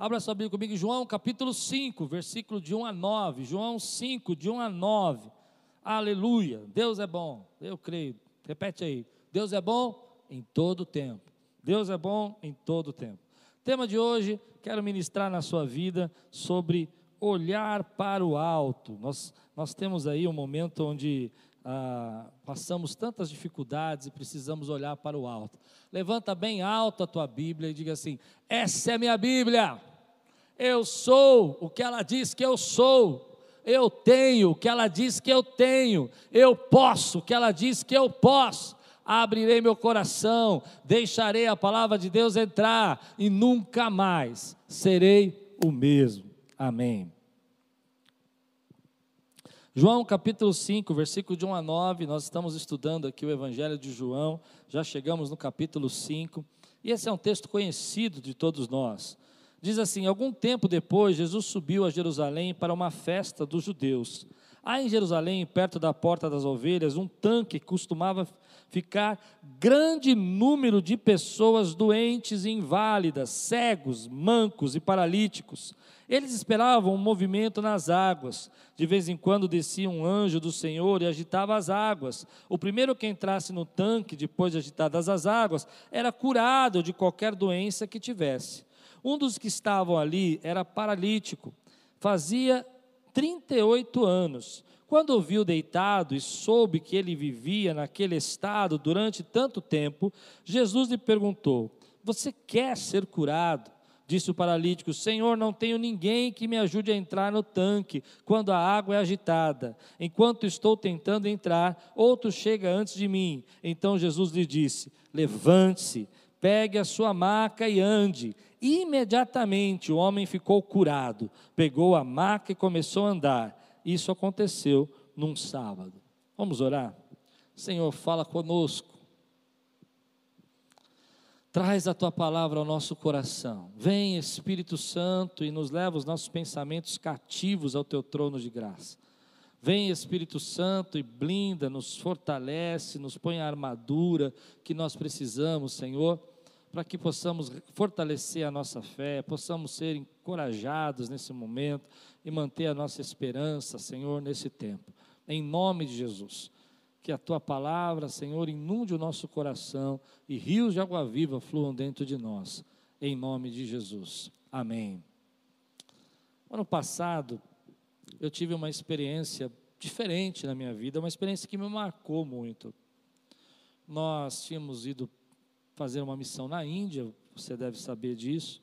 Abra sua Bíblia comigo, João capítulo 5, versículo de 1 a 9. João 5, de 1 a 9. Aleluia. Deus é bom. Eu creio. Repete aí. Deus é bom em todo tempo. Deus é bom em todo tempo. Tema de hoje, quero ministrar na sua vida sobre olhar para o alto. Nós, nós temos aí um momento onde ah, passamos tantas dificuldades e precisamos olhar para o alto. Levanta bem alto a tua Bíblia e diga assim: essa é minha Bíblia. Eu sou o que ela diz que eu sou. Eu tenho o que ela diz que eu tenho. Eu posso o que ela diz que eu posso. Abrirei meu coração, deixarei a palavra de Deus entrar e nunca mais serei o mesmo. Amém. João capítulo 5, versículo de 1 a 9, nós estamos estudando aqui o Evangelho de João, já chegamos no capítulo 5, e esse é um texto conhecido de todos nós. Diz assim: Algum tempo depois, Jesus subiu a Jerusalém para uma festa dos judeus. Há em Jerusalém, perto da porta das ovelhas, um tanque que costumava ficar grande número de pessoas doentes e inválidas, cegos, mancos e paralíticos. Eles esperavam um movimento nas águas. De vez em quando descia um anjo do Senhor e agitava as águas. O primeiro que entrasse no tanque, depois de agitadas as águas, era curado de qualquer doença que tivesse. Um dos que estavam ali era paralítico. Fazia 38 anos. Quando o viu deitado e soube que ele vivia naquele estado durante tanto tempo, Jesus lhe perguntou: Você quer ser curado? Disse o paralítico: Senhor, não tenho ninguém que me ajude a entrar no tanque quando a água é agitada. Enquanto estou tentando entrar, outro chega antes de mim. Então Jesus lhe disse: Levante-se, pegue a sua maca e ande. Imediatamente o homem ficou curado, pegou a maca e começou a andar. Isso aconteceu num sábado. Vamos orar? Senhor, fala conosco Traz a tua palavra ao nosso coração. Vem, Espírito Santo, e nos leva os nossos pensamentos cativos ao teu trono de graça. Vem, Espírito Santo, e blinda, nos fortalece, nos põe a armadura que nós precisamos, Senhor, para que possamos fortalecer a nossa fé, possamos ser encorajados nesse momento e manter a nossa esperança, Senhor, nesse tempo. Em nome de Jesus que a tua palavra, Senhor, inunde o nosso coração e rios de água viva fluam dentro de nós, em nome de Jesus. Amém. Ano passado, eu tive uma experiência diferente na minha vida, uma experiência que me marcou muito. Nós tínhamos ido fazer uma missão na Índia, você deve saber disso.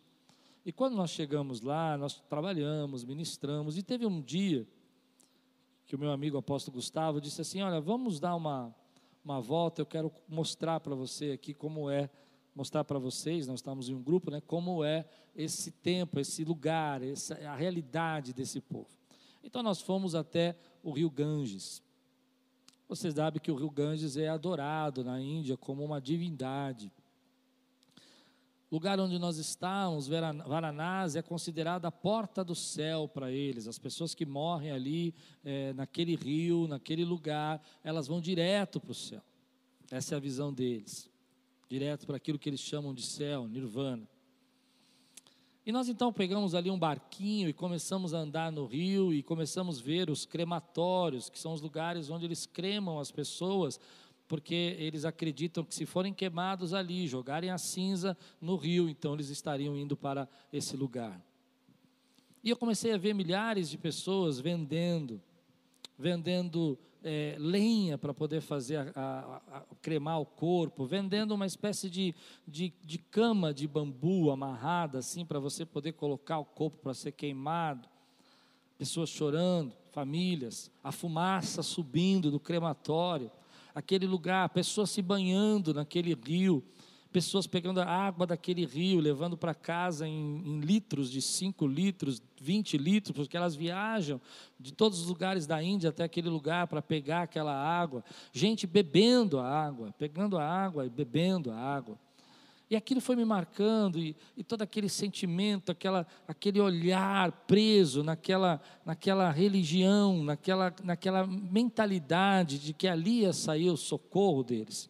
E quando nós chegamos lá, nós trabalhamos, ministramos, e teve um dia que o meu amigo apóstolo Gustavo disse assim: Olha, vamos dar uma, uma volta, eu quero mostrar para você aqui como é, mostrar para vocês, nós estamos em um grupo, né, como é esse tempo, esse lugar, essa, a realidade desse povo. Então nós fomos até o rio Ganges. Vocês sabem que o rio Ganges é adorado na Índia como uma divindade lugar onde nós estamos, Varanasi, é considerada a porta do céu para eles. As pessoas que morrem ali, é, naquele rio, naquele lugar, elas vão direto para o céu. Essa é a visão deles. Direto para aquilo que eles chamam de céu, nirvana. E nós então pegamos ali um barquinho e começamos a andar no rio e começamos a ver os crematórios, que são os lugares onde eles cremam as pessoas porque eles acreditam que se forem queimados ali, jogarem a cinza no rio, então eles estariam indo para esse lugar. E eu comecei a ver milhares de pessoas vendendo, vendendo é, lenha para poder fazer a, a, a, cremar o corpo, vendendo uma espécie de, de, de cama de bambu amarrada assim para você poder colocar o corpo para ser queimado. Pessoas chorando, famílias, a fumaça subindo do crematório aquele lugar, pessoas se banhando naquele rio, pessoas pegando a água daquele rio, levando para casa em, em, litros, de 5 litros, 20 litros, porque elas viajam de todos os lugares da Índia até aquele lugar para pegar aquela água. Gente bebendo a água, pegando a água e bebendo a água. E aquilo foi me marcando, e, e, todo aquele sentimento, aquela, aquele olhar preso naquela, naquela religião, naquela, naquela mentalidade de que ali ia sair o socorro deles.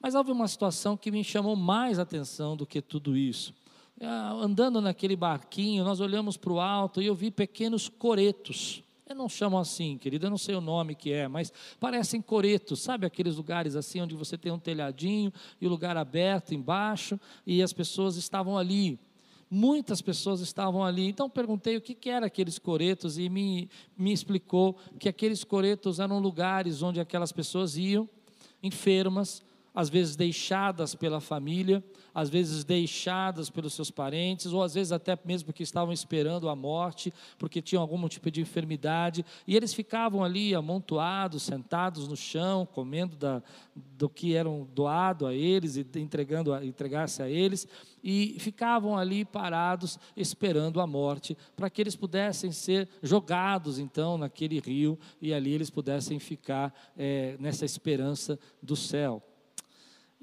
Mas houve uma situação que me chamou mais atenção do que tudo isso. ah, andando naquele barquinho, nós olhamos para o alto e eu vi pequenos coretos. Eu não chamo assim, querido, eu não sei o nome que é, mas parecem coretos, sabe aqueles lugares assim onde você tem um telhadinho e o lugar aberto embaixo e as pessoas estavam ali. Muitas pessoas estavam ali. Então perguntei o que, que eram aqueles coretos e me, me explicou que aqueles coretos eram lugares onde aquelas pessoas iam, enfermas, às vezes deixadas pela família, às vezes deixadas pelos seus parentes, ou às vezes até mesmo porque estavam esperando a morte, porque tinham algum tipo de enfermidade, e eles ficavam ali amontoados, sentados no chão, comendo da, do que eram doado a eles e entregando entregasse a eles, e ficavam ali parados esperando a morte, para que eles pudessem ser jogados então naquele rio e ali eles pudessem ficar é, nessa esperança do céu.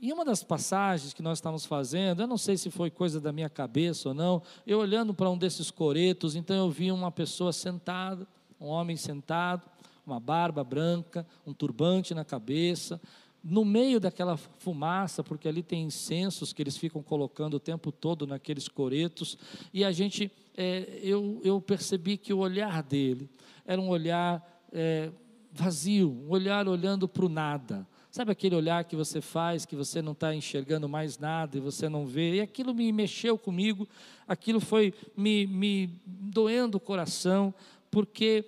E uma das passagens que nós estávamos fazendo, eu não sei se foi coisa da minha cabeça ou não, eu olhando para um desses coretos, então eu vi uma pessoa sentada, um homem sentado, uma barba branca, um turbante na cabeça, no meio daquela fumaça, porque ali tem incensos que eles ficam colocando o tempo todo naqueles coretos, e a gente, é, eu, eu percebi que o olhar dele era um olhar é, vazio, um olhar olhando para o nada. Sabe aquele olhar que você faz, que você não está enxergando mais nada e você não vê? E aquilo me mexeu comigo, aquilo foi me, me doendo o coração, porque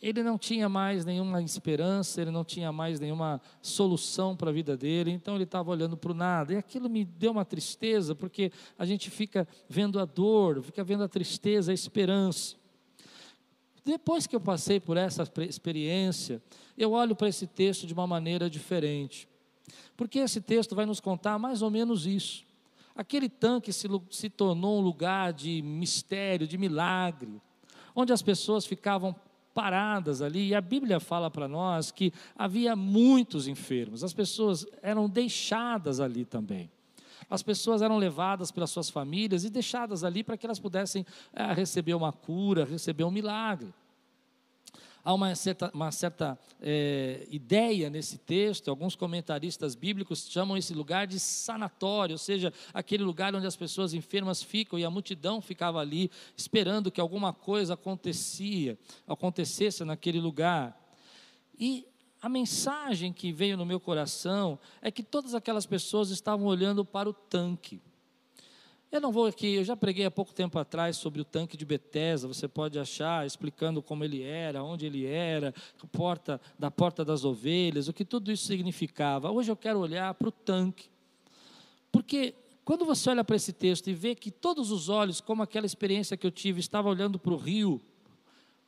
ele não tinha mais nenhuma esperança, ele não tinha mais nenhuma solução para a vida dele, então ele estava olhando para o nada. E aquilo me deu uma tristeza, porque a gente fica vendo a dor, fica vendo a tristeza, a esperança. Depois que eu passei por essa experiência, eu olho para esse texto de uma maneira diferente. Porque esse texto vai nos contar mais ou menos isso. Aquele tanque se, se tornou um lugar de mistério, de milagre, onde as pessoas ficavam paradas ali, e a Bíblia fala para nós que havia muitos enfermos, as pessoas eram deixadas ali também. As pessoas eram levadas pelas suas famílias e deixadas ali para que elas pudessem é, receber uma cura, receber um milagre. Há uma certa, uma certa é, ideia nesse texto, alguns comentaristas bíblicos chamam esse lugar de sanatório, ou seja, aquele lugar onde as pessoas enfermas ficam e a multidão ficava ali esperando que alguma coisa acontecia, acontecesse naquele lugar. E a mensagem que veio no meu coração é que todas aquelas pessoas estavam olhando para o tanque. Eu não vou aqui, eu já preguei há pouco tempo atrás sobre o tanque de Betesda, você pode achar, explicando como ele era, onde ele era, porta, da porta das ovelhas, o que tudo isso significava. Hoje eu quero olhar para o tanque. Porque quando você olha para esse texto e vê que todos os olhos, como aquela experiência que eu tive, estavam olhando para o rio,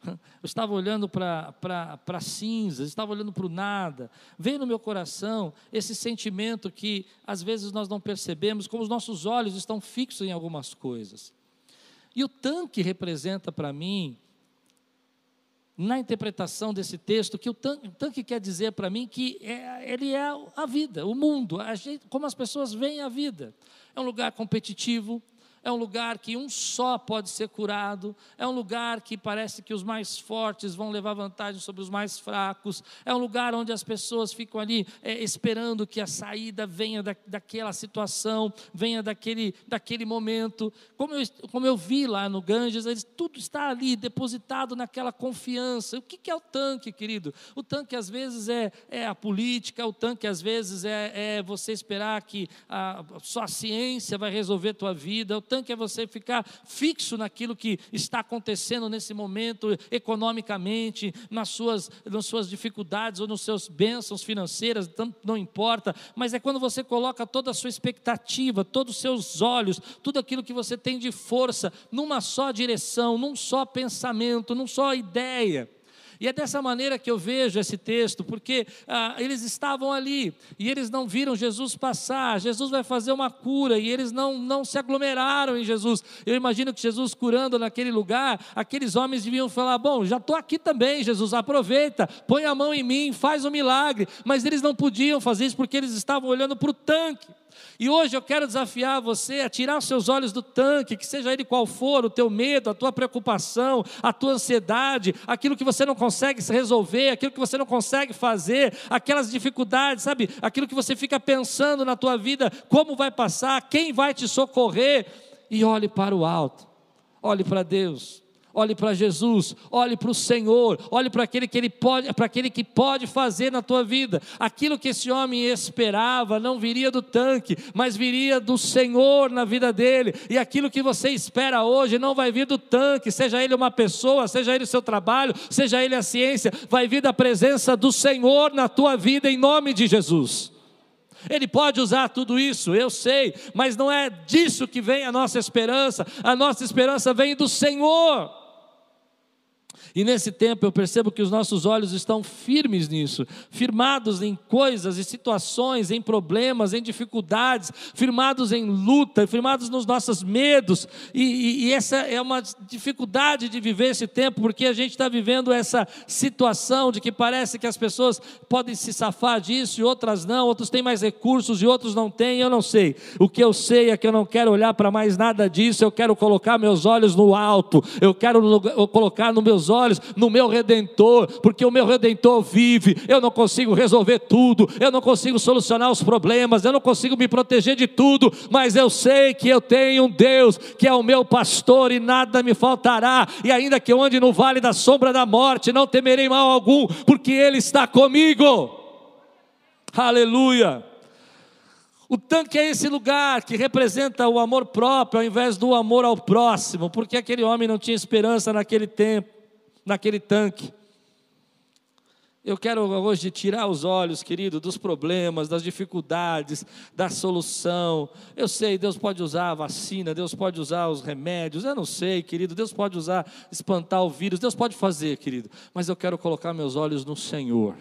eu estava olhando para cinzas, estava olhando para o nada. Veio no meu coração esse sentimento que às vezes nós não percebemos, como os nossos olhos estão fixos em algumas coisas. E o tanque representa para mim, na interpretação desse texto, que o tanque, o tanque quer dizer para mim que é, ele é a vida, o mundo, a gente, como as pessoas veem a vida. É um lugar competitivo, é um lugar que um só pode ser curado, é um lugar que parece que os mais fortes vão levar vantagem sobre os mais fracos, é um lugar onde as pessoas ficam ali é, esperando que a saída venha da, daquela situação, venha daquele, daquele momento. Como eu, como eu vi lá no Ganges, eles, tudo está ali depositado naquela confiança. O que, que é o tanque, querido? O tanque às vezes é, é a política, o tanque às vezes é, é você esperar que a, só a ciência vai resolver tua vida, o tanque é você ficar fixo naquilo que está acontecendo nesse momento, economicamente, nas suas, nas suas dificuldades ou nos seus bênçãos financeiras, não importa, mas é quando você coloca toda a sua expectativa, todos os seus olhos, tudo aquilo que você tem de força, numa só direção, num só pensamento, num só ideia. E é dessa maneira que eu vejo esse texto, porque ah, eles estavam ali e eles não viram Jesus passar. Jesus vai fazer uma cura e eles não, não se aglomeraram em Jesus. Eu imagino que Jesus curando naquele lugar, aqueles homens deviam falar: Bom, já estou aqui também, Jesus, aproveita, põe a mão em mim, faz o um milagre. Mas eles não podiam fazer isso porque eles estavam olhando para o tanque. E hoje eu quero desafiar você a tirar os seus olhos do tanque, que seja ele qual for, o teu medo, a tua preocupação, a tua ansiedade, aquilo que você não consegue resolver, aquilo que você não consegue fazer, aquelas dificuldades, sabe? Aquilo que você fica pensando na tua vida, como vai passar, quem vai te socorrer e olhe para o alto, olhe para Deus olhe para Jesus, olhe para o Senhor, olhe para aquele que ele pode, para aquele que pode fazer na tua vida. Aquilo que esse homem esperava não viria do tanque, mas viria do Senhor na vida dele. E aquilo que você espera hoje não vai vir do tanque, seja ele uma pessoa, seja ele o seu trabalho, seja ele a ciência, vai vir da presença do Senhor na tua vida em nome de Jesus. Ele pode usar tudo isso, eu sei, mas não é disso que vem a nossa esperança. A nossa esperança vem do Senhor. E nesse tempo eu percebo que os nossos olhos estão firmes nisso, firmados em coisas e situações, em problemas, em dificuldades, firmados em luta, firmados nos nossos medos. E, e, e essa é uma dificuldade de viver esse tempo, porque a gente está vivendo essa situação de que parece que as pessoas podem se safar disso e outras não, outros têm mais recursos e outros não têm, eu não sei. O que eu sei é que eu não quero olhar para mais nada disso, eu quero colocar meus olhos no alto, eu quero colocar nos meus olhos olhos no meu redentor, porque o meu redentor vive. Eu não consigo resolver tudo, eu não consigo solucionar os problemas, eu não consigo me proteger de tudo, mas eu sei que eu tenho um Deus que é o meu pastor e nada me faltará. E ainda que eu ande no vale da sombra da morte, não temerei mal algum, porque Ele está comigo. Aleluia. O tanque é esse lugar que representa o amor próprio ao invés do amor ao próximo, porque aquele homem não tinha esperança naquele tempo naquele tanque. Eu quero hoje tirar os olhos, querido, dos problemas, das dificuldades, da solução. Eu sei, Deus pode usar a vacina, Deus pode usar os remédios, eu não sei, querido. Deus pode usar, espantar o vírus, Deus pode fazer, querido. Mas eu quero colocar meus olhos no Senhor.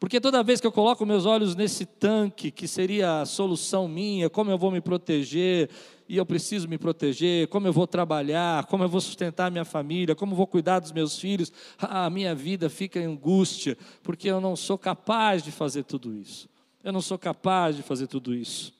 Porque toda vez que eu coloco meus olhos nesse tanque, que seria a solução minha, como eu vou me proteger, e eu preciso me proteger, como eu vou trabalhar, como eu vou sustentar minha família, como eu vou cuidar dos meus filhos, a minha vida fica em angústia, porque eu não sou capaz de fazer tudo isso. Eu não sou capaz de fazer tudo isso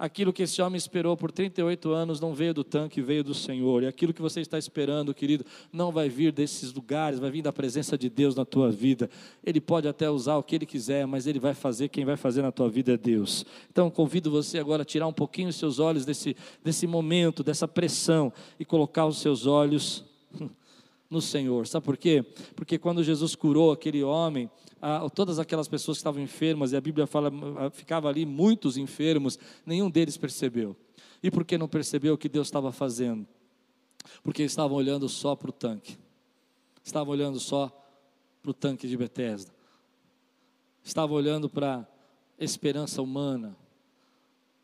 aquilo que esse homem esperou por 38 anos não veio do tanque, veio do Senhor. E aquilo que você está esperando, querido, não vai vir desses lugares, vai vir da presença de Deus na tua vida. Ele pode até usar o que ele quiser, mas ele vai fazer, quem vai fazer na tua vida é Deus. Então convido você agora a tirar um pouquinho os seus olhos desse, desse momento, dessa pressão, e colocar os seus olhos no Senhor. Sabe por quê? Porque quando Jesus curou aquele homem, todas aquelas pessoas que estavam enfermas, e a Bíblia fala, ficava ali muitos enfermos, nenhum deles percebeu. E por que não percebeu o que Deus estava fazendo? Porque estavam olhando só para o tanque. Estavam olhando só para o tanque de Betesda. Estavam olhando para esperança humana,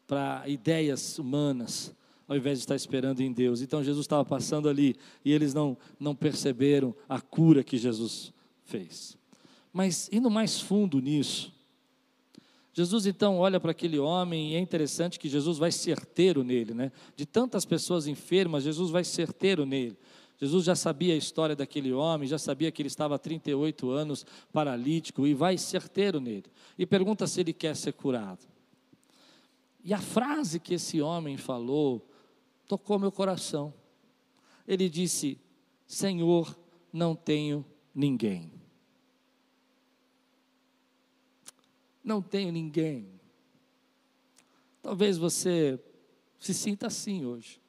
para ideias humanas, ao invés de estar esperando em Deus. Então Jesus estava passando ali e eles não, não perceberam a cura que Jesus fez. Mas indo mais fundo nisso, Jesus então olha para aquele homem e é interessante que Jesus vai certeiro nele, né? De tantas pessoas enfermas, Jesus vai certeiro nele. Jesus já sabia a história daquele homem, já sabia que ele estava há 38 anos paralítico e vai certeiro nele. E pergunta se ele quer ser curado. E a frase que esse homem falou tocou meu coração. Ele disse: Senhor, não tenho ninguém. Não tenho ninguém. Talvez você se sinta assim hoje.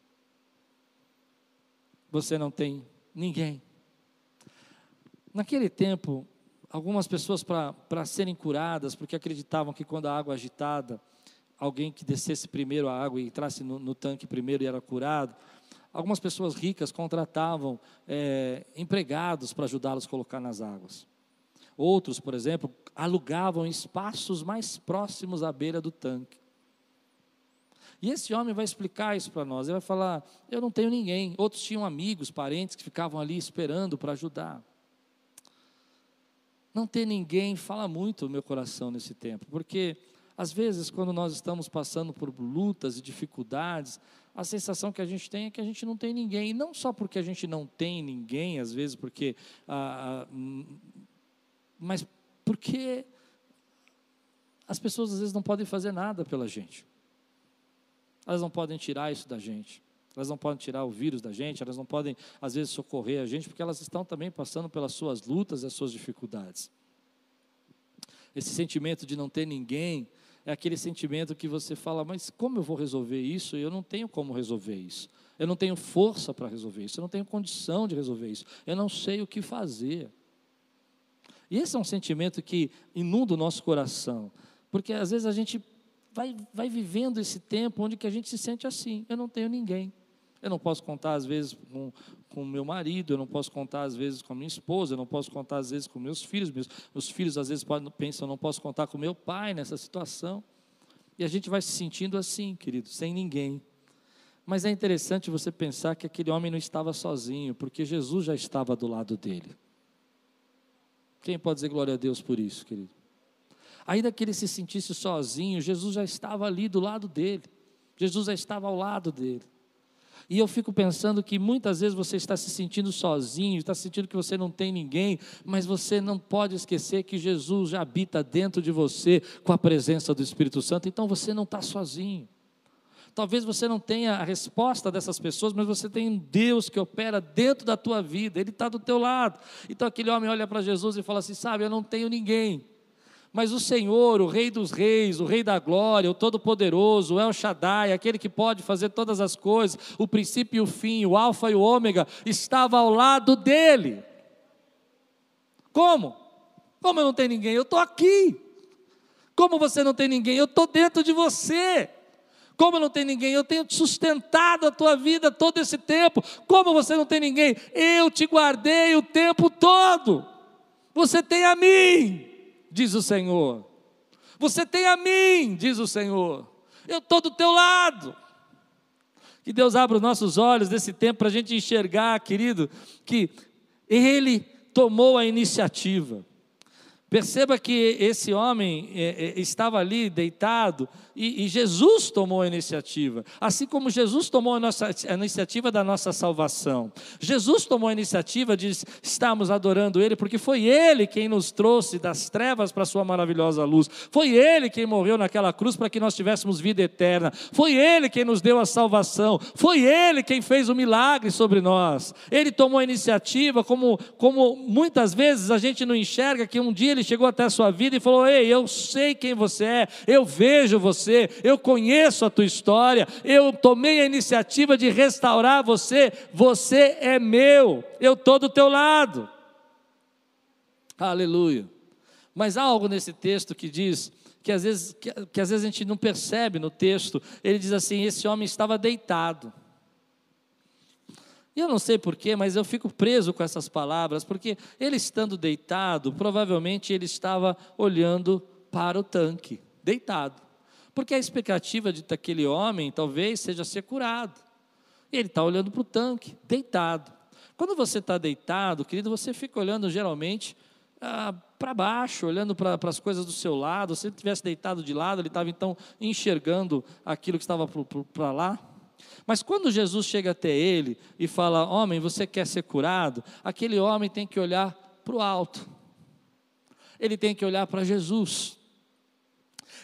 Você não tem ninguém. Naquele tempo, algumas pessoas, para serem curadas, porque acreditavam que quando a água agitada, alguém que descesse primeiro a água e entrasse no, no tanque primeiro e era curado, algumas pessoas ricas contratavam é, empregados para ajudá-los a colocar nas águas. Outros, por exemplo, alugavam espaços mais próximos à beira do tanque. E esse homem vai explicar isso para nós. Ele vai falar: Eu não tenho ninguém. Outros tinham amigos, parentes que ficavam ali esperando para ajudar. Não ter ninguém fala muito no meu coração nesse tempo, porque às vezes, quando nós estamos passando por lutas e dificuldades, a sensação que a gente tem é que a gente não tem ninguém. E não só porque a gente não tem ninguém, às vezes, porque ah, ah mas porque as pessoas às vezes não podem fazer nada pela gente. Elas não podem tirar isso da gente. Elas não podem tirar o vírus da gente, elas não podem, às vezes, socorrer a gente, porque elas estão também passando pelas suas lutas e as suas dificuldades. Esse sentimento de não ter ninguém é aquele sentimento que você fala, mas como eu vou resolver isso? Eu não tenho como resolver isso. Eu não tenho força para resolver isso. Eu não tenho condição de resolver isso. Eu não sei o que fazer. E esse é um sentimento que inunda o nosso coração, porque às vezes a gente vai, vai vivendo esse tempo onde que a gente se sente assim. Eu não tenho ninguém. Eu não posso contar às vezes com com meu marido, eu não posso contar às vezes com a minha esposa, eu não posso contar às vezes com meus filhos, meus, meus filhos às vezes podem, pensam, não posso contar com meu pai nessa situação. E a gente vai se sentindo assim, querido, sem ninguém. Mas é interessante você pensar que aquele homem não estava sozinho, porque Jesus já estava do lado dele. Quem pode dizer glória a Deus por isso, querido? Ainda que ele se sentisse sozinho, Jesus já estava ali do lado dele. Jesus já estava ao lado dele. E eu fico pensando que muitas vezes você está se sentindo sozinho, está sentindo que você não tem ninguém, mas você não pode esquecer que Jesus já habita dentro de você com a presença do Espírito Santo, então você não está sozinho. Talvez você não tenha a resposta dessas pessoas, mas você tem um Deus que opera dentro da tua vida, Ele está do teu lado. Então aquele homem olha para Jesus e fala assim: Sabe, eu não tenho ninguém, mas o Senhor, o Rei dos Reis, o Rei da Glória, o Todo-Poderoso, o El Shaddai, aquele que pode fazer todas as coisas, o princípio e o fim, o Alfa e o Ômega, estava ao lado dele. Como? Como eu não tenho ninguém? Eu estou aqui. Como você não tem ninguém? Eu estou dentro de você. Como não tem ninguém? Eu tenho sustentado a tua vida todo esse tempo. Como você não tem ninguém? Eu te guardei o tempo todo. Você tem a mim diz o Senhor. Você tem a mim, diz o Senhor. Eu estou do teu lado. Que Deus abra os nossos olhos nesse tempo para a gente enxergar, querido, que Ele tomou a iniciativa. Perceba que esse homem é, é, estava ali deitado e, e, Jesus tomou a iniciativa, assim como Jesus tomou a, nossa, a iniciativa da nossa salvação. Jesus tomou a iniciativa de estarmos adorando Ele, porque foi Ele quem nos trouxe das trevas para a Sua maravilhosa luz. Foi Ele quem morreu naquela cruz para que nós tivéssemos vida eterna. Foi Ele quem nos deu a salvação. Foi Ele quem fez o milagre sobre nós. Ele tomou a iniciativa, como, como muitas vezes a gente não enxerga que um dia Ele chegou até a sua vida e falou: Ei, eu sei quem você é, eu vejo você você, eu conheço a tua história, eu tomei a iniciativa de restaurar você, você é meu, eu estou do teu lado. Aleluia. Mas há algo nesse texto que diz que às vezes, que, que às vezes a gente não percebe no texto. Ele diz assim: esse homem estava deitado. E eu não sei porquê, mas eu fico preso com essas palavras, porque ele estando deitado, provavelmente ele estava olhando para o tanque, deitado. Porque a expectativa de daquele homem talvez seja ser curado. E ele está olhando para o tanque, deitado. Quando você está deitado, querido, você fica olhando geralmente ah, para baixo, olhando para as coisas do seu lado. Se ele tivesse deitado de lado, ele estava então enxergando aquilo que estava para lá. Mas quando Jesus chega até ele e fala: Homem, você quer ser curado? Aquele homem tem que olhar para o alto, ele tem que olhar para Jesus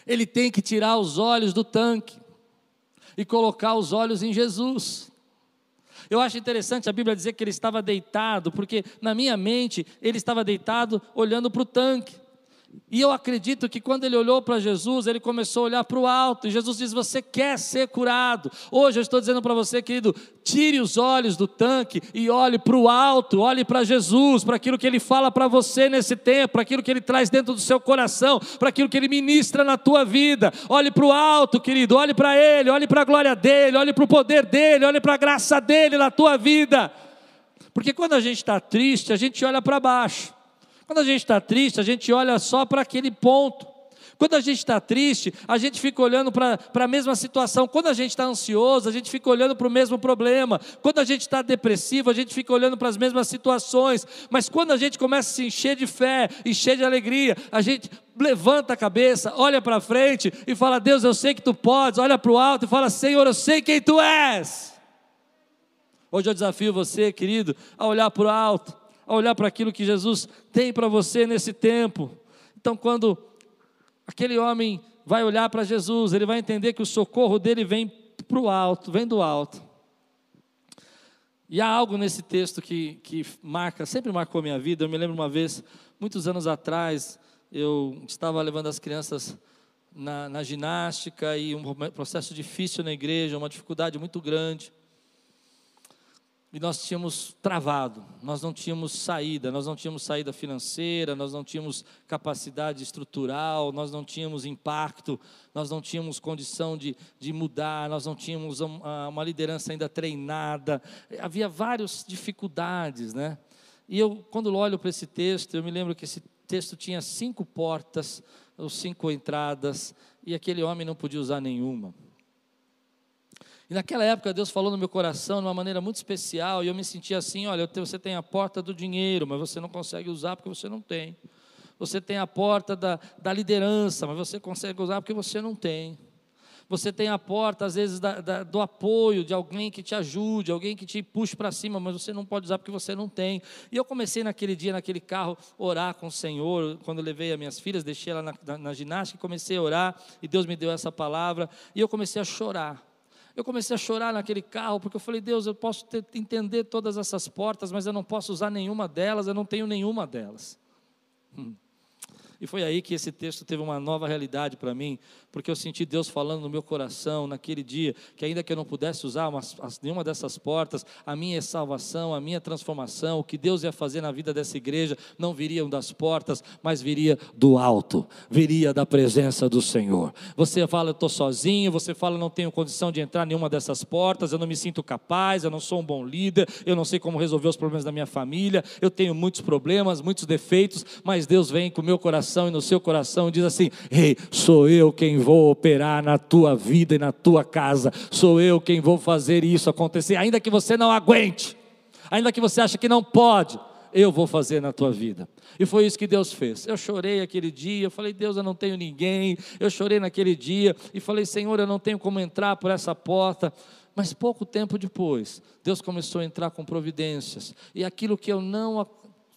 ele tem que tirar os olhos do tanque e colocar os olhos em Jesus. Eu acho interessante a Bíblia dizer que ele estava deitado, porque na minha mente ele estava deitado olhando para o tanque. E eu acredito que quando ele olhou para Jesus, ele começou a olhar para o alto, e Jesus diz: Você quer ser curado? Hoje eu estou dizendo para você, querido, tire os olhos do tanque e olhe para o alto, olhe para Jesus, para aquilo que ele fala para você nesse tempo, para aquilo que ele traz dentro do seu coração, para aquilo que ele ministra na tua vida. Olhe para o alto, querido, olhe para ele, olhe para a glória dele, olhe para o poder dele, olhe para a graça dele na tua vida. Porque quando a gente está triste, a gente olha para baixo. Quando a gente está triste, a gente olha só para aquele ponto. Quando a gente está triste, a gente fica olhando para a mesma situação. Quando a gente está ansioso, a gente fica olhando para o mesmo problema. Quando a gente está depressivo, a gente fica olhando para as mesmas situações. Mas quando a gente começa a se encher de fé, encher de alegria, a gente levanta a cabeça, olha para frente e fala: Deus, eu sei que tu podes. Olha para o alto e fala: Senhor, eu sei quem tu és. Hoje eu desafio você, querido, a olhar para o alto a olhar para aquilo que Jesus tem para você nesse tempo. Então, quando aquele homem vai olhar para Jesus, ele vai entender que o socorro dele vem para o alto, vem do alto. E há algo nesse texto que, que marca, sempre marcou minha vida. Eu me lembro uma vez, muitos anos atrás, eu estava levando as crianças na, na ginástica e um processo difícil na igreja, uma dificuldade muito grande. E nós tínhamos travado, nós não tínhamos saída, nós não tínhamos saída financeira, nós não tínhamos capacidade estrutural, nós não tínhamos impacto, nós não tínhamos condição de, de mudar, nós não tínhamos uma, uma liderança ainda treinada, havia várias dificuldades, né? E eu, quando olho para esse texto, eu me lembro que esse texto tinha cinco portas, ou cinco entradas, e aquele homem não podia usar nenhuma. E naquela época Deus falou no meu coração de uma maneira muito especial, e eu me sentia assim: olha, você tem a porta do dinheiro, mas você não consegue usar porque você não tem. Você tem a porta da, da liderança, mas você consegue usar porque você não tem. Você tem a porta, às vezes, da, da, do apoio de alguém que te ajude, alguém que te puxe para cima, mas você não pode usar porque você não tem. E eu comecei naquele dia, naquele carro, orar com o Senhor. Quando eu levei as minhas filhas, deixei ela na, na, na ginástica, comecei a orar, e Deus me deu essa palavra, e eu comecei a chorar. Eu comecei a chorar naquele carro, porque eu falei, Deus, eu posso ter, entender todas essas portas, mas eu não posso usar nenhuma delas, eu não tenho nenhuma delas. Hum. E foi aí que esse texto teve uma nova realidade para mim, porque eu senti Deus falando no meu coração naquele dia, que ainda que eu não pudesse usar uma, nenhuma dessas portas, a minha salvação, a minha transformação, o que Deus ia fazer na vida dessa igreja, não viriam das portas, mas viria do alto, viria da presença do Senhor. Você fala, eu estou sozinho, você fala, não tenho condição de entrar em nenhuma dessas portas, eu não me sinto capaz, eu não sou um bom líder, eu não sei como resolver os problemas da minha família, eu tenho muitos problemas, muitos defeitos, mas Deus vem com o meu coração coração e no seu coração diz assim: Ei, sou eu quem vou operar na tua vida e na tua casa, sou eu quem vou fazer isso acontecer, ainda que você não aguente, ainda que você ache que não pode, eu vou fazer na tua vida. E foi isso que Deus fez. Eu chorei aquele dia, eu falei, Deus, eu não tenho ninguém. Eu chorei naquele dia e falei, Senhor, eu não tenho como entrar por essa porta. Mas pouco tempo depois, Deus começou a entrar com providências. E aquilo que eu não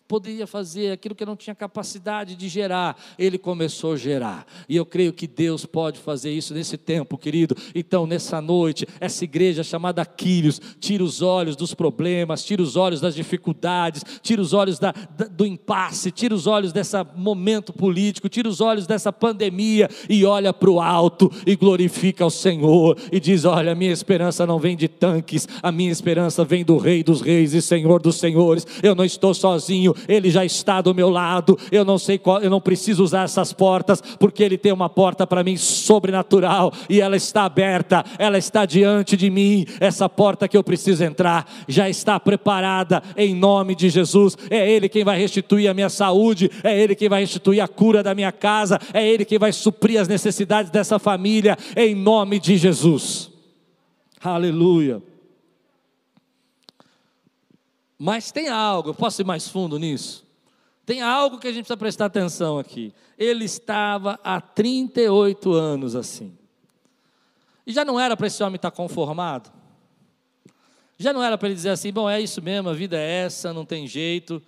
poderia fazer, aquilo que não tinha capacidade de gerar, ele começou a gerar. E eu creio que Deus pode fazer isso nesse tempo, querido. Então, nessa noite, essa igreja chamada Quírios, tira os olhos dos problemas, tira os olhos das dificuldades, tira os olhos da, da, do impasse, tira os olhos desse momento político, tira os olhos dessa pandemia e olha para o alto e glorifica o Senhor e diz: Olha, a minha esperança não vem de tanques, a minha esperança vem do Rei dos Reis e Senhor dos Senhores. Eu não estou sozinho, ele já está do meu lado. Eu não sei qual, eu não preciso usar essas portas, porque Ele tem uma porta para mim sobrenatural e ela está aberta, ela está diante de mim. Essa porta que eu preciso entrar já está preparada em nome de Jesus. É Ele quem vai restituir a minha saúde, é Ele quem vai restituir a cura da minha casa, é Ele quem vai suprir as necessidades dessa família, em nome de Jesus. Aleluia. Mas tem algo, eu posso ir mais fundo nisso? Tem algo que a gente precisa prestar atenção aqui. Ele estava há 38 anos assim. E já não era para esse homem estar conformado? Já não era para ele dizer assim: bom, é isso mesmo, a vida é essa, não tem jeito.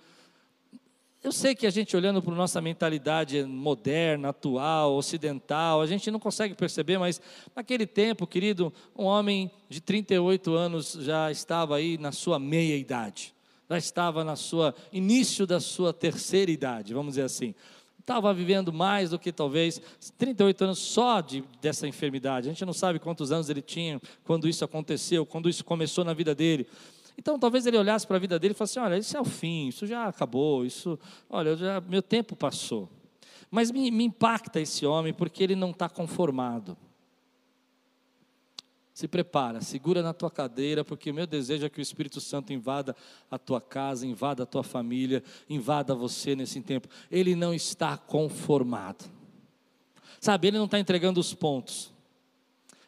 Eu sei que a gente olhando para a nossa mentalidade moderna, atual, ocidental, a gente não consegue perceber, mas naquele tempo, querido, um homem de 38 anos já estava aí na sua meia idade já estava na sua início da sua terceira idade, vamos dizer assim. Estava vivendo mais do que talvez 38 anos só de, dessa enfermidade. A gente não sabe quantos anos ele tinha quando isso aconteceu, quando isso começou na vida dele. Então, talvez ele olhasse para a vida dele e falasse: Olha, isso é o fim, isso já acabou, isso, olha, já, meu tempo passou. Mas me, me impacta esse homem porque ele não está conformado. Se prepara, segura na tua cadeira, porque o meu desejo é que o Espírito Santo invada a tua casa, invada a tua família, invada você nesse tempo. Ele não está conformado. Sabe, ele não está entregando os pontos.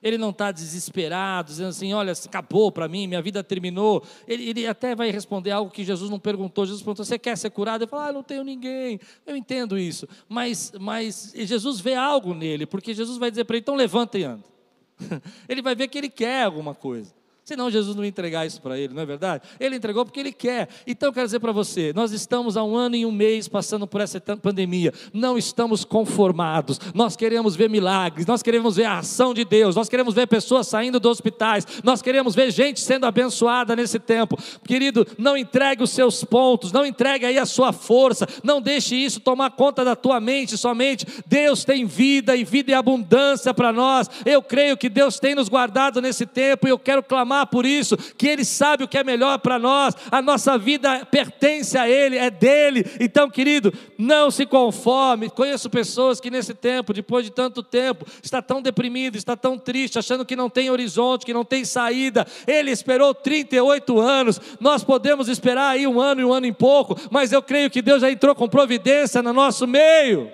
Ele não está desesperado, dizendo assim: olha, acabou para mim, minha vida terminou. Ele, ele, até vai responder algo que Jesus não perguntou. Jesus perguntou: você quer ser curado? Ele fala: ah, não tenho ninguém. Eu entendo isso. Mas, mas Jesus vê algo nele, porque Jesus vai dizer para ele: então levanta e anda. ele vai ver que ele quer alguma coisa. Senão Jesus não ia entregar isso para ele, não é verdade? Ele entregou porque ele quer. Então eu quero dizer para você: nós estamos há um ano e um mês passando por essa pandemia. Não estamos conformados. Nós queremos ver milagres, nós queremos ver a ação de Deus, nós queremos ver pessoas saindo dos hospitais, nós queremos ver gente sendo abençoada nesse tempo. Querido, não entregue os seus pontos, não entregue aí a sua força, não deixe isso tomar conta da tua mente somente. Deus tem vida e vida e abundância para nós. Eu creio que Deus tem nos guardado nesse tempo e eu quero clamar clamar por isso, que Ele sabe o que é melhor para nós, a nossa vida pertence a Ele, é dele. Então, querido, não se conforme. Conheço pessoas que nesse tempo, depois de tanto tempo, está tão deprimido, está tão triste, achando que não tem horizonte, que não tem saída. Ele esperou 38 anos, nós podemos esperar aí um ano e um ano em pouco, mas eu creio que Deus já entrou com providência no nosso meio.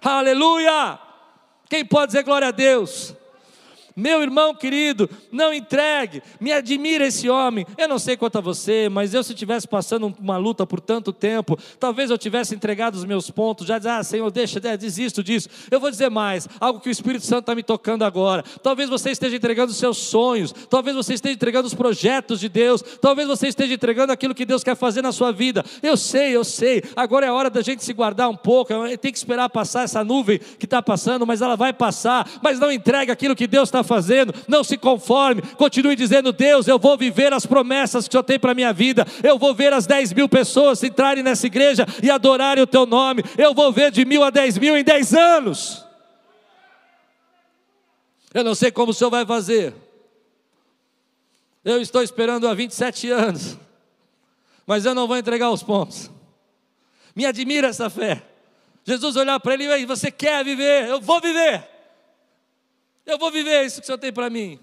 Aleluia! Quem pode dizer glória a Deus? Meu irmão querido, não entregue, me admira esse homem. Eu não sei quanto a você, mas eu, se estivesse passando uma luta por tanto tempo, talvez eu tivesse entregado os meus pontos, já dizer, ah, Senhor, deixa, é, desisto disso. Eu vou dizer mais, algo que o Espírito Santo está me tocando agora. Talvez você esteja entregando os seus sonhos, talvez você esteja entregando os projetos de Deus, talvez você esteja entregando aquilo que Deus quer fazer na sua vida. Eu sei, eu sei, agora é hora da gente se guardar um pouco, tem que esperar passar essa nuvem que está passando, mas ela vai passar, mas não entregue aquilo que Deus está fazendo, não se conforme, continue dizendo: Deus, eu vou viver as promessas que o Senhor tem para a minha vida, eu vou ver as 10 mil pessoas entrarem nessa igreja e adorarem o teu nome, eu vou ver de mil a 10 mil em 10 anos. Eu não sei como o Senhor vai fazer, eu estou esperando há 27 anos, mas eu não vou entregar os pontos. Me admira essa fé. Jesus olhar para ele e você quer viver? Eu vou viver. Eu vou viver isso que o Senhor tem para mim.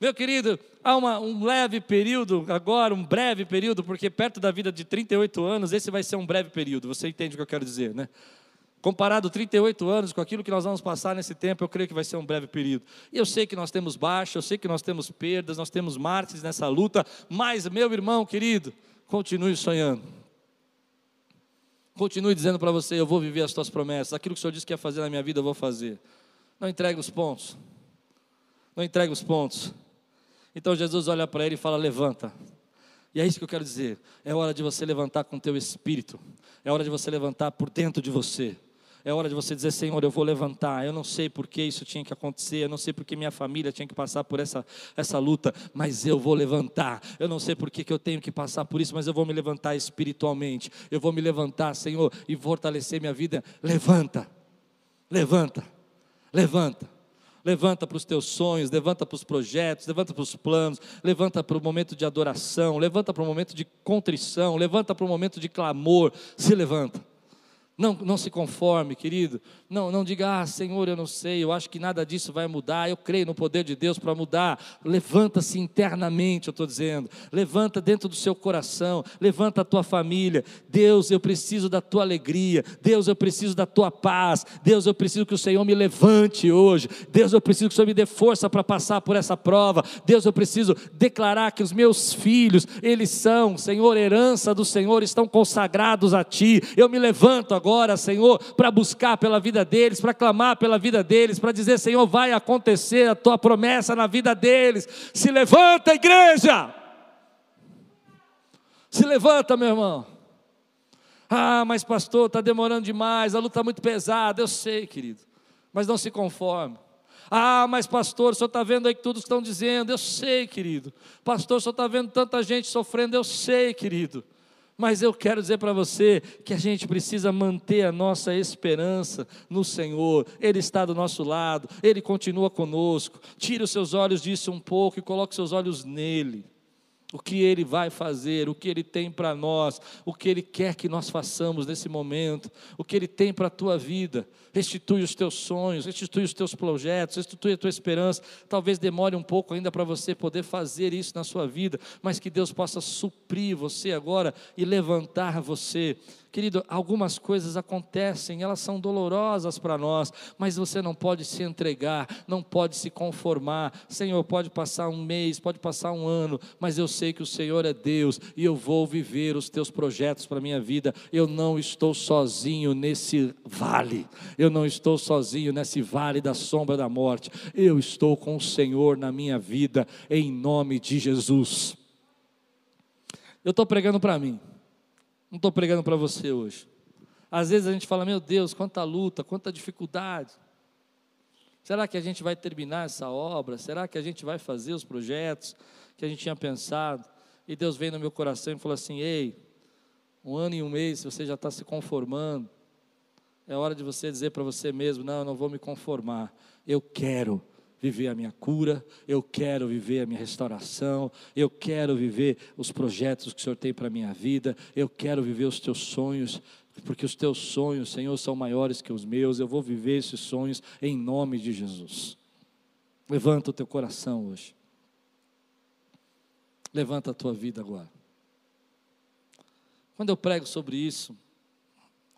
Meu querido, há uma, um leve período, agora, um breve período, porque perto da vida de 38 anos, esse vai ser um breve período, você entende o que eu quero dizer, né? Comparado 38 anos com aquilo que nós vamos passar nesse tempo, eu creio que vai ser um breve período. E eu sei que nós temos baixa, eu sei que nós temos perdas, nós temos mártires nessa luta, mas, meu irmão querido, continue sonhando. Continue dizendo para você: eu vou viver as tuas promessas, aquilo que o Senhor disse que ia fazer na minha vida, eu vou fazer. Não entrega os pontos. Não entrega os pontos. Então Jesus olha para ele e fala: Levanta. E é isso que eu quero dizer. É hora de você levantar com o teu espírito. É hora de você levantar por dentro de você. É hora de você dizer, Senhor, eu vou levantar. Eu não sei por que isso tinha que acontecer, eu não sei por que minha família tinha que passar por essa, essa luta, mas eu vou levantar. Eu não sei por que, que eu tenho que passar por isso, mas eu vou me levantar espiritualmente. Eu vou me levantar, Senhor, e fortalecer minha vida. Levanta, levanta. Levanta. Levanta para os teus sonhos, levanta para os projetos, levanta para os planos, levanta para o momento de adoração, levanta para o momento de contrição, levanta para o momento de clamor. Se levanta. Não, não se conforme, querido. Não, não diga, ah, Senhor, eu não sei, eu acho que nada disso vai mudar. Eu creio no poder de Deus para mudar. Levanta-se internamente, eu estou dizendo. Levanta dentro do seu coração, levanta a tua família. Deus, eu preciso da tua alegria. Deus, eu preciso da tua paz. Deus, eu preciso que o Senhor me levante hoje. Deus, eu preciso que o Senhor me dê força para passar por essa prova. Deus, eu preciso declarar que os meus filhos, eles são, Senhor, herança do Senhor, estão consagrados a Ti. Eu me levanto agora agora, Senhor, para buscar pela vida deles, para clamar pela vida deles, para dizer: Senhor, vai acontecer a tua promessa na vida deles. Se levanta, igreja! Se levanta, meu irmão. Ah, mas pastor, está demorando demais, a luta está muito pesada. Eu sei, querido, mas não se conforme. Ah, mas pastor, o senhor está vendo aí que todos estão dizendo. Eu sei, querido. Pastor, o senhor está vendo tanta gente sofrendo. Eu sei, querido. Mas eu quero dizer para você que a gente precisa manter a nossa esperança no Senhor. Ele está do nosso lado, Ele continua conosco. Tire os seus olhos disso um pouco e coloque seus olhos nele o que Ele vai fazer, o que Ele tem para nós, o que Ele quer que nós façamos nesse momento, o que Ele tem para a tua vida. Restitui os teus sonhos, restitui os teus projetos, restitui a tua esperança. Talvez demore um pouco ainda para você poder fazer isso na sua vida, mas que Deus possa suprir você agora e levantar você Querido, algumas coisas acontecem, elas são dolorosas para nós, mas você não pode se entregar, não pode se conformar. Senhor, pode passar um mês, pode passar um ano, mas eu sei que o Senhor é Deus e eu vou viver os teus projetos para a minha vida. Eu não estou sozinho nesse vale, eu não estou sozinho nesse vale da sombra da morte. Eu estou com o Senhor na minha vida, em nome de Jesus. Eu estou pregando para mim. Não estou pregando para você hoje. Às vezes a gente fala, meu Deus, quanta luta, quanta dificuldade. Será que a gente vai terminar essa obra? Será que a gente vai fazer os projetos que a gente tinha pensado? E Deus veio no meu coração e falou assim: Ei, um ano e um mês, você já está se conformando. É hora de você dizer para você mesmo: Não, eu não vou me conformar. Eu quero viver a minha cura, eu quero viver a minha restauração, eu quero viver os projetos que o Senhor tem para a minha vida, eu quero viver os teus sonhos, porque os teus sonhos, Senhor, são maiores que os meus, eu vou viver esses sonhos em nome de Jesus. Levanta o teu coração hoje. Levanta a tua vida agora. Quando eu prego sobre isso,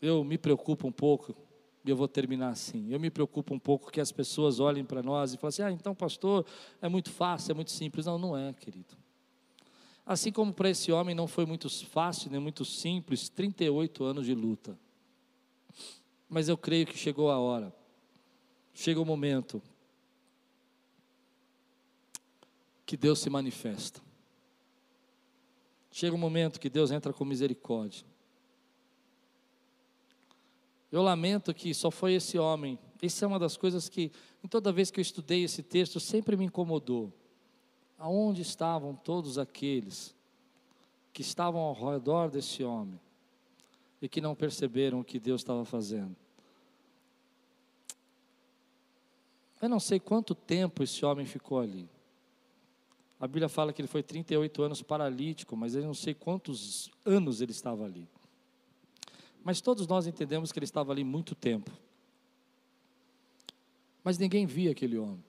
eu me preocupo um pouco e eu vou terminar assim. Eu me preocupo um pouco que as pessoas olhem para nós e falem assim: ah, então, pastor, é muito fácil, é muito simples. Não, não é, querido. Assim como para esse homem não foi muito fácil, nem muito simples, 38 anos de luta. Mas eu creio que chegou a hora, chega o momento que Deus se manifesta. Chega o momento que Deus entra com misericórdia. Eu lamento que só foi esse homem. Isso é uma das coisas que, em toda vez que eu estudei esse texto, sempre me incomodou. Aonde estavam todos aqueles que estavam ao redor desse homem e que não perceberam o que Deus estava fazendo? Eu não sei quanto tempo esse homem ficou ali. A Bíblia fala que ele foi 38 anos paralítico, mas eu não sei quantos anos ele estava ali. Mas todos nós entendemos que ele estava ali muito tempo. Mas ninguém via aquele homem.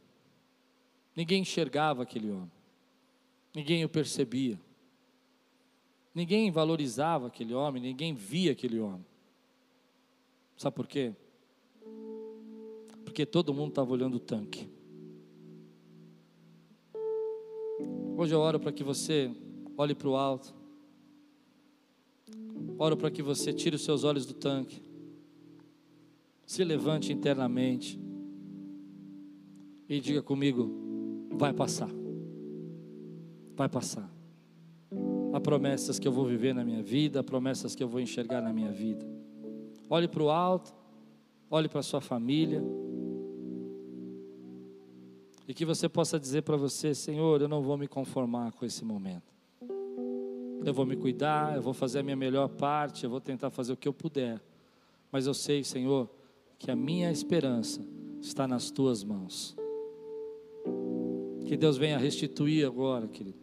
Ninguém enxergava aquele homem. Ninguém o percebia. Ninguém valorizava aquele homem, ninguém via aquele homem. Sabe por quê? Porque todo mundo estava olhando o tanque. Hoje eu oro para que você olhe para o alto Oro para que você tire os seus olhos do tanque. Se levante internamente. E diga comigo: vai passar. Vai passar. Há promessas que eu vou viver na minha vida, há promessas que eu vou enxergar na minha vida. Olhe para o alto, olhe para a sua família. E que você possa dizer para você: Senhor, eu não vou me conformar com esse momento eu vou me cuidar, eu vou fazer a minha melhor parte, eu vou tentar fazer o que eu puder. Mas eu sei, Senhor, que a minha esperança está nas tuas mãos. Que Deus venha restituir agora, querido.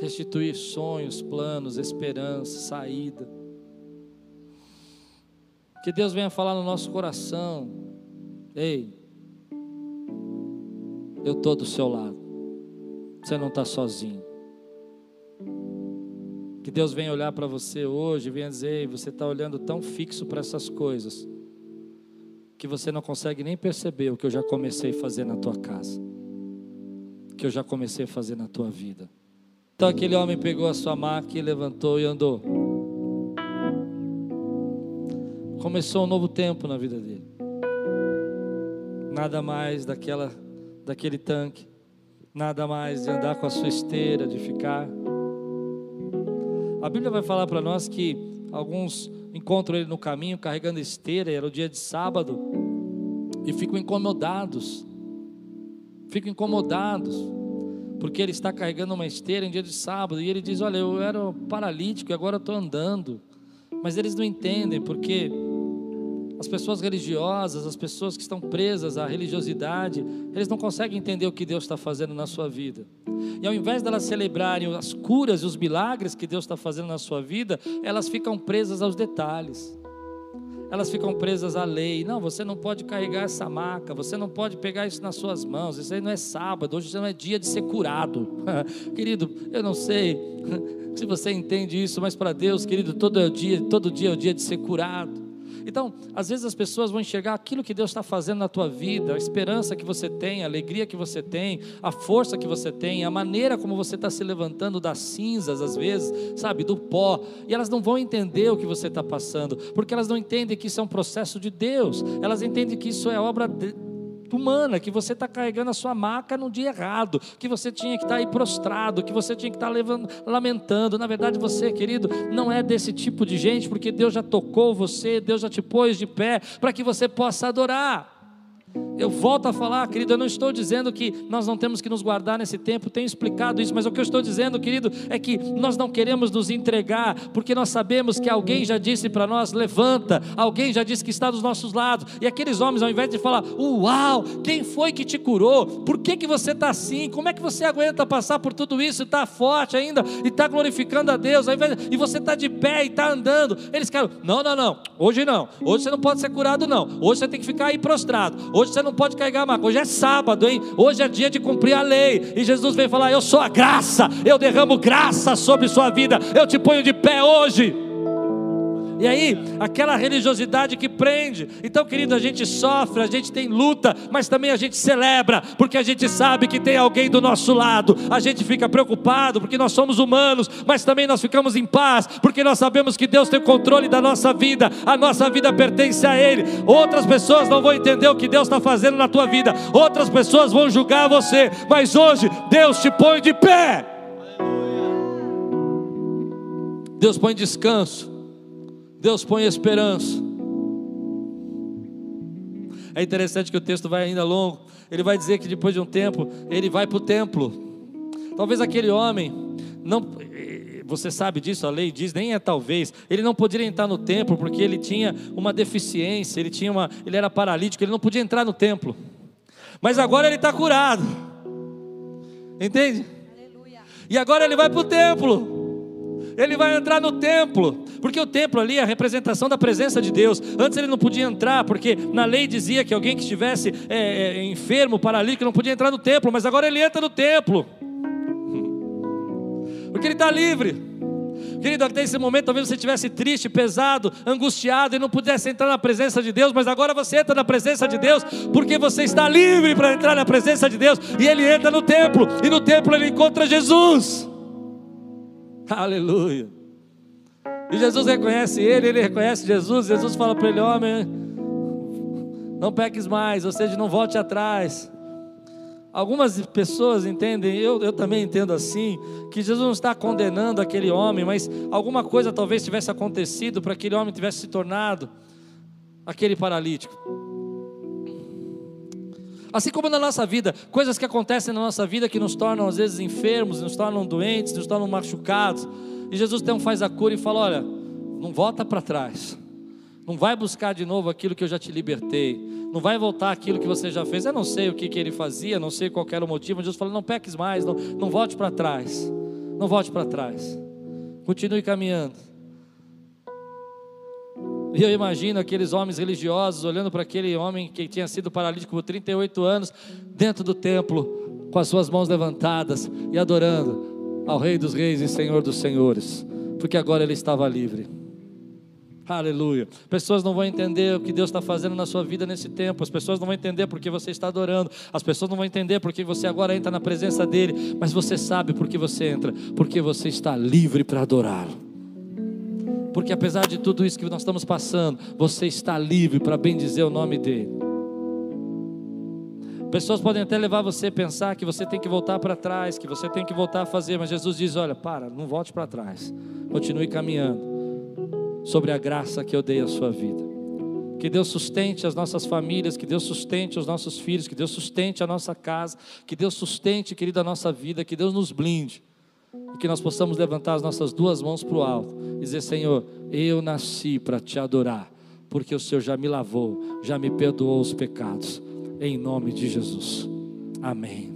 Restituir sonhos, planos, esperança, saída. Que Deus venha falar no nosso coração. Ei, eu estou do seu lado. Você não está sozinho. Que Deus venha olhar para você hoje venha dizer: você está olhando tão fixo para essas coisas, que você não consegue nem perceber o que eu já comecei a fazer na tua casa, que eu já comecei a fazer na tua vida. Então aquele homem pegou a sua maca e levantou e andou. Começou um novo tempo na vida dele. Nada mais daquela, daquele tanque, nada mais de andar com a sua esteira, de ficar a Bíblia vai falar para nós que alguns encontram ele no caminho carregando esteira, era o dia de sábado, e ficam incomodados. Ficam incomodados, porque ele está carregando uma esteira em dia de sábado, e ele diz: Olha, eu era paralítico e agora estou andando. Mas eles não entendem, porque as pessoas religiosas, as pessoas que estão presas à religiosidade, eles não conseguem entender o que Deus está fazendo na sua vida. E ao invés delas celebrarem as curas e os milagres que Deus está fazendo na sua vida, elas ficam presas aos detalhes. Elas ficam presas à lei. Não, você não pode carregar essa maca, você não pode pegar isso nas suas mãos. Isso aí não é sábado, hoje não é dia de ser curado. Querido, eu não sei Se você entende isso, mas para Deus, querido, todo é dia, todo dia é o dia de ser curado. Então, às vezes as pessoas vão enxergar aquilo que Deus está fazendo na tua vida, a esperança que você tem, a alegria que você tem, a força que você tem, a maneira como você está se levantando das cinzas, às vezes, sabe, do pó, e elas não vão entender o que você está passando, porque elas não entendem que isso é um processo de Deus, elas entendem que isso é obra de humana, que você está carregando a sua maca no dia errado, que você tinha que estar tá aí prostrado, que você tinha que estar tá lamentando. Na verdade, você, querido, não é desse tipo de gente, porque Deus já tocou você, Deus já te pôs de pé para que você possa adorar. Eu volto a falar, querido, eu não estou dizendo que nós não temos que nos guardar nesse tempo, tenho explicado isso, mas o que eu estou dizendo, querido, é que nós não queremos nos entregar, porque nós sabemos que alguém já disse para nós: levanta, alguém já disse que está dos nossos lados, e aqueles homens, ao invés de falar, uau, quem foi que te curou? Por que, que você está assim? Como é que você aguenta passar por tudo isso está forte ainda e está glorificando a Deus, ao invés de, e você está de pé e está andando? Eles querem, não, não, não, hoje não, hoje você não pode ser curado, não, hoje você tem que ficar aí prostrado, hoje você não pode carregar maca. Hoje é sábado, hein? Hoje é dia de cumprir a lei. E Jesus vem falar: Eu sou a graça, eu derramo graça sobre sua vida, eu te ponho de pé hoje. E aí, aquela religiosidade que prende. Então, querido, a gente sofre, a gente tem luta, mas também a gente celebra, porque a gente sabe que tem alguém do nosso lado. A gente fica preocupado, porque nós somos humanos, mas também nós ficamos em paz, porque nós sabemos que Deus tem o controle da nossa vida, a nossa vida pertence a Ele. Outras pessoas não vão entender o que Deus está fazendo na tua vida, outras pessoas vão julgar você, mas hoje Deus te põe de pé. Deus põe descanso. Deus põe esperança. É interessante que o texto vai ainda longo. Ele vai dizer que depois de um tempo, ele vai para o templo. Talvez aquele homem não você sabe disso, a lei diz, nem é talvez. Ele não poderia entrar no templo porque ele tinha uma deficiência, ele tinha uma, ele era paralítico, ele não podia entrar no templo. Mas agora ele está curado. Entende? Aleluia. E agora ele vai para o templo ele vai entrar no templo, porque o templo ali é a representação da presença de Deus. Antes ele não podia entrar, porque na lei dizia que alguém que estivesse é, é, enfermo, paralítico, não podia entrar no templo, mas agora ele entra no templo, porque ele está livre. Querido, até esse momento talvez você estivesse triste, pesado, angustiado e não pudesse entrar na presença de Deus, mas agora você entra na presença de Deus, porque você está livre para entrar na presença de Deus, e ele entra no templo, e no templo ele encontra Jesus. Aleluia. E Jesus reconhece ele, ele reconhece Jesus. Jesus fala para ele: Homem, não peques mais, ou seja, não volte atrás. Algumas pessoas entendem, eu, eu também entendo assim, que Jesus não está condenando aquele homem, mas alguma coisa talvez tivesse acontecido para aquele homem tivesse se tornado aquele paralítico. Assim como na nossa vida, coisas que acontecem na nossa vida que nos tornam às vezes enfermos, nos tornam doentes, nos tornam machucados. E Jesus então faz a cura e fala: Olha, não volta para trás. Não vai buscar de novo aquilo que eu já te libertei. Não vai voltar aquilo que você já fez. Eu não sei o que, que ele fazia, não sei qual era o motivo. Jesus falou: não peques mais, não, não volte para trás. Não volte para trás. Continue caminhando. E eu imagino aqueles homens religiosos olhando para aquele homem que tinha sido paralítico por 38 anos, dentro do templo, com as suas mãos levantadas e adorando ao Rei dos Reis e Senhor dos Senhores, porque agora ele estava livre. Aleluia. Pessoas não vão entender o que Deus está fazendo na sua vida nesse tempo. As pessoas não vão entender porque você está adorando. As pessoas não vão entender porque você agora entra na presença dEle. Mas você sabe por que você entra. Porque você está livre para adorá-lo. Porque apesar de tudo isso que nós estamos passando, você está livre para bendizer o nome dEle. Pessoas podem até levar você a pensar que você tem que voltar para trás, que você tem que voltar a fazer, mas Jesus diz: olha, para, não volte para trás, continue caminhando sobre a graça que eu dei à sua vida. Que Deus sustente as nossas famílias, que Deus sustente os nossos filhos, que Deus sustente a nossa casa, que Deus sustente, querida, a nossa vida, que Deus nos blinde e que nós possamos levantar as nossas duas mãos para o alto e dizer: Senhor, eu nasci para te adorar, porque o Senhor já me lavou, já me perdoou os pecados, em nome de Jesus. Amém.